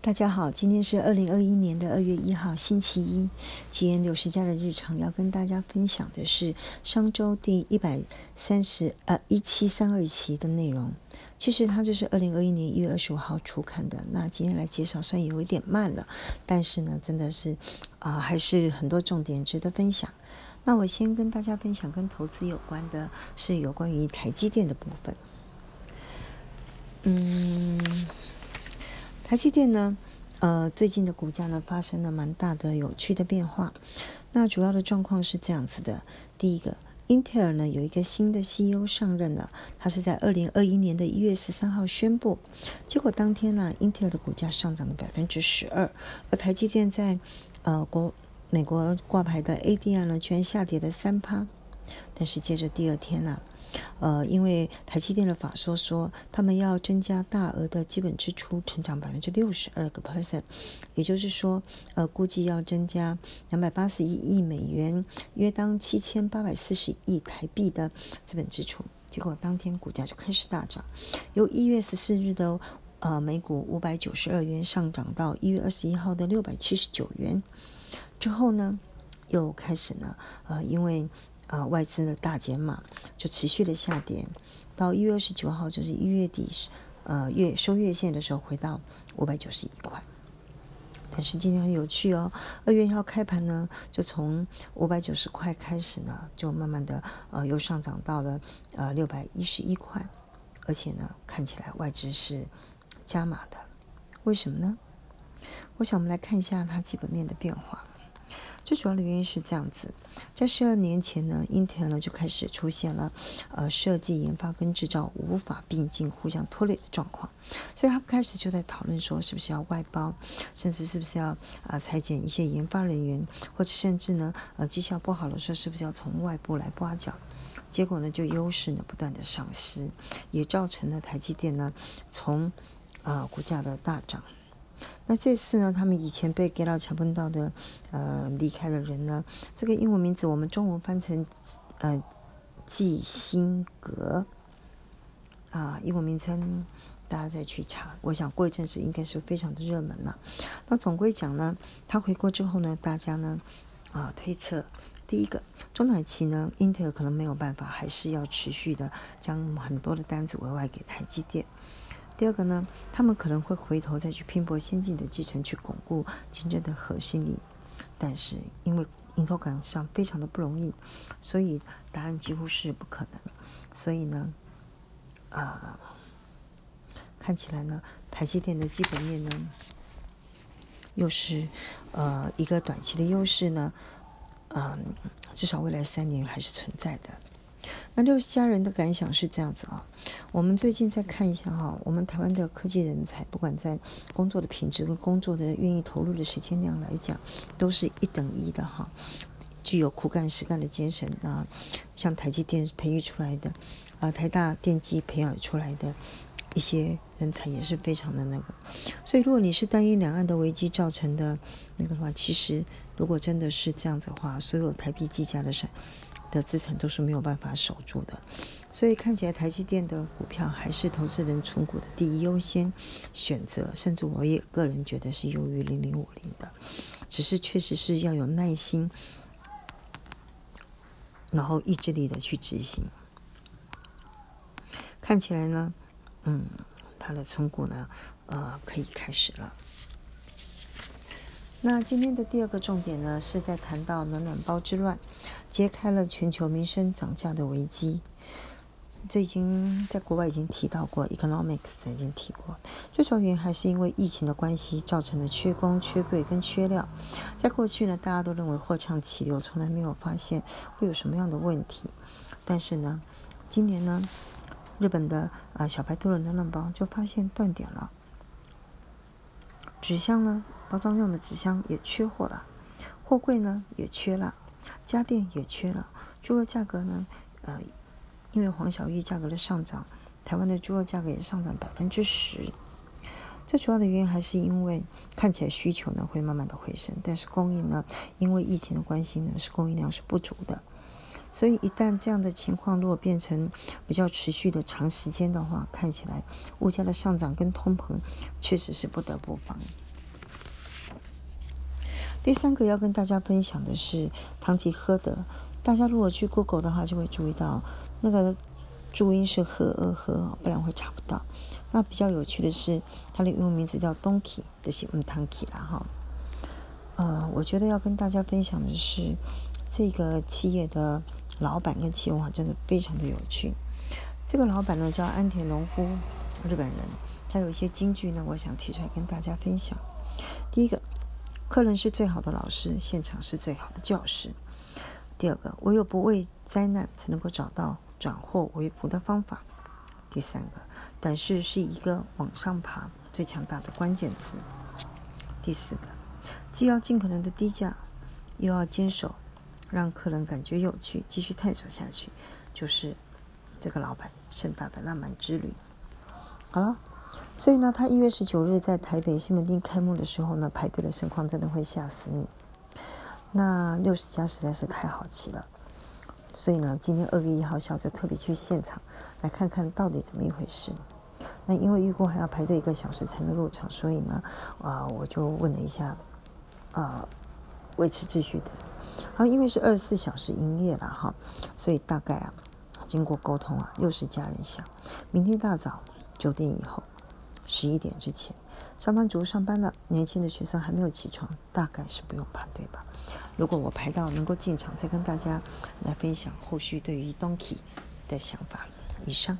大家好，今天是二零二一年的二月一号，星期一。吉言六十家的日常要跟大家分享的是商周第一百三十呃一七三二期的内容。其实它就是二零二一年一月二十五号出刊的。那今天来介绍，虽然有一点慢了，但是呢，真的是啊，还是很多重点值得分享。那我先跟大家分享跟投资有关的，是有关于台积电的部分。嗯。台积电呢，呃，最近的股价呢发生了蛮大的有趣的变化。那主要的状况是这样子的：第一个，英特尔呢有一个新的 CEO 上任了，他是在二零二一年的一月十三号宣布。结果当天呢，英特尔的股价上涨了百分之十二，而台积电在呃国美国挂牌的 ADR 呢居然下跌了三趴。但是接着第二天呢。呃，因为台积电的法说说，他们要增加大额的基本支出，成长百分之六十二个 percent，也就是说，呃，估计要增加两百八十一亿美元，约当七千八百四十亿台币的资本支出。结果当天股价就开始大涨，由一月十四日的呃每股五百九十二元上涨到一月二十一号的六百七十九元，之后呢，又开始呢，呃，因为呃，外资的大减码就持续的下跌，到一月二十九号，就是一月底，呃月收月线的时候，回到五百九十一块。但是今天很有趣哦，二月一号开盘呢，就从五百九十块开始呢，就慢慢的呃又上涨到了呃六百一十一块，而且呢看起来外资是加码的，为什么呢？我想我们来看一下它基本面的变化。最主要的原因是这样子，在十二年前呢，英特尔呢就开始出现了，呃，设计研发跟制造无法并进、互相拖累的状况，所以他们开始就在讨论说，是不是要外包，甚至是不是要啊裁减一些研发人员，或者甚至呢，呃，绩效不好的时候，是不是要从外部来挖角？结果呢，就优势呢不断的丧失，也造成了台积电呢从呃股价的大涨。那这次呢，他们以前被给到抢不到的，呃，离开的人呢，这个英文名字我们中文翻成，呃，季辛格，啊，英文名称大家再去查，我想过一阵子应该是非常的热门了。那总归讲呢，他回国之后呢，大家呢，啊，推测第一个中短期呢，英特尔可能没有办法，还是要持续的将很多的单子额外给台积电。第二个呢，他们可能会回头再去拼搏先进的继承，去巩固竞争的核心力。但是因为迎头赶上非常的不容易，所以答案几乎是不可能。所以呢，啊，看起来呢，台积电的基本面呢，又是呃一个短期的优势呢，嗯，至少未来三年还是存在的。那六十家人的感想是这样子啊，我们最近再看一下哈，我们台湾的科技人才，不管在工作的品质跟工作的愿意投入的时间量来讲，都是一等一的哈，具有苦干实干的精神啊，像台积电培育出来的，啊台大电机培养出来的一些人才也是非常的那个，所以如果你是单一两岸的危机造成的那个的话，其实如果真的是这样子的话，所有台币计价的是。的资产都是没有办法守住的，所以看起来台积电的股票还是投资人存股的第一优先选择，甚至我也个人觉得是优于零零五零的，只是确实是要有耐心，然后意志力的去执行。看起来呢，嗯，它的存股呢，呃，可以开始了。那今天的第二个重点呢，是在谈到暖暖包之乱，揭开了全球民生涨价的危机。这已经在国外已经提到过，economics 曾经提过。最主要原因还是因为疫情的关系，造成的缺工、缺柜跟缺料。在过去呢，大家都认为货畅其流，从来没有发现会有什么样的问题。但是呢，今年呢，日本的啊小白兔的暖暖包就发现断点了。纸箱呢，包装用的纸箱也缺货了，货柜呢也缺了，家电也缺了，猪肉价格呢，呃，因为黄小玉价格的上涨，台湾的猪肉价格也上涨百分之十。最主要的原因还是因为看起来需求呢会慢慢的回升，但是供应呢，因为疫情的关系呢，是供应量是不足的。所以一旦这样的情况如果变成比较持续的长时间的话，看起来物价的上涨跟通膨确实是不得不防。第三个要跟大家分享的是堂吉诃德。大家如果去 Google 的话，就会注意到那个注音是呵呃呵，不然会查不到。那比较有趣的是，它的英文名字叫 Donkey，就是嗯 Donkey 啦哈。呃，我觉得要跟大家分享的是，这个企业的老板跟企业文化真的非常的有趣。这个老板呢叫安田农夫，日本人。他有一些金句呢，我想提出来跟大家分享。第一个，客人是最好的老师，现场是最好的教师。第二个，唯有不畏灾难，才能够找到转祸为福的方法。第三个，胆识是一个往上爬最强大的关键词。第四个，既要尽可能的低价，又要坚守，让客人感觉有趣，继续探索下去，就是这个老板盛大的浪漫之旅。好了。所以呢，他一月十九日在台北西门町开幕的时候呢，排队的盛况真的会吓死你。那六十家实在是太好奇了，所以呢，今天二月一号下午就特别去现场来看看到底怎么一回事。那因为预估还要排队一个小时才能入场，所以呢，啊，我就问了一下，呃，维持秩序的。好，因为是二十四小时营业了哈，所以大概啊，经过沟通啊，六十家人想，明天大早九点以后。十一点之前，上班族上班了，年轻的学生还没有起床，大概是不用排队吧。如果我排到能够进场，再跟大家来分享后续对于 Donkey 的想法。以上。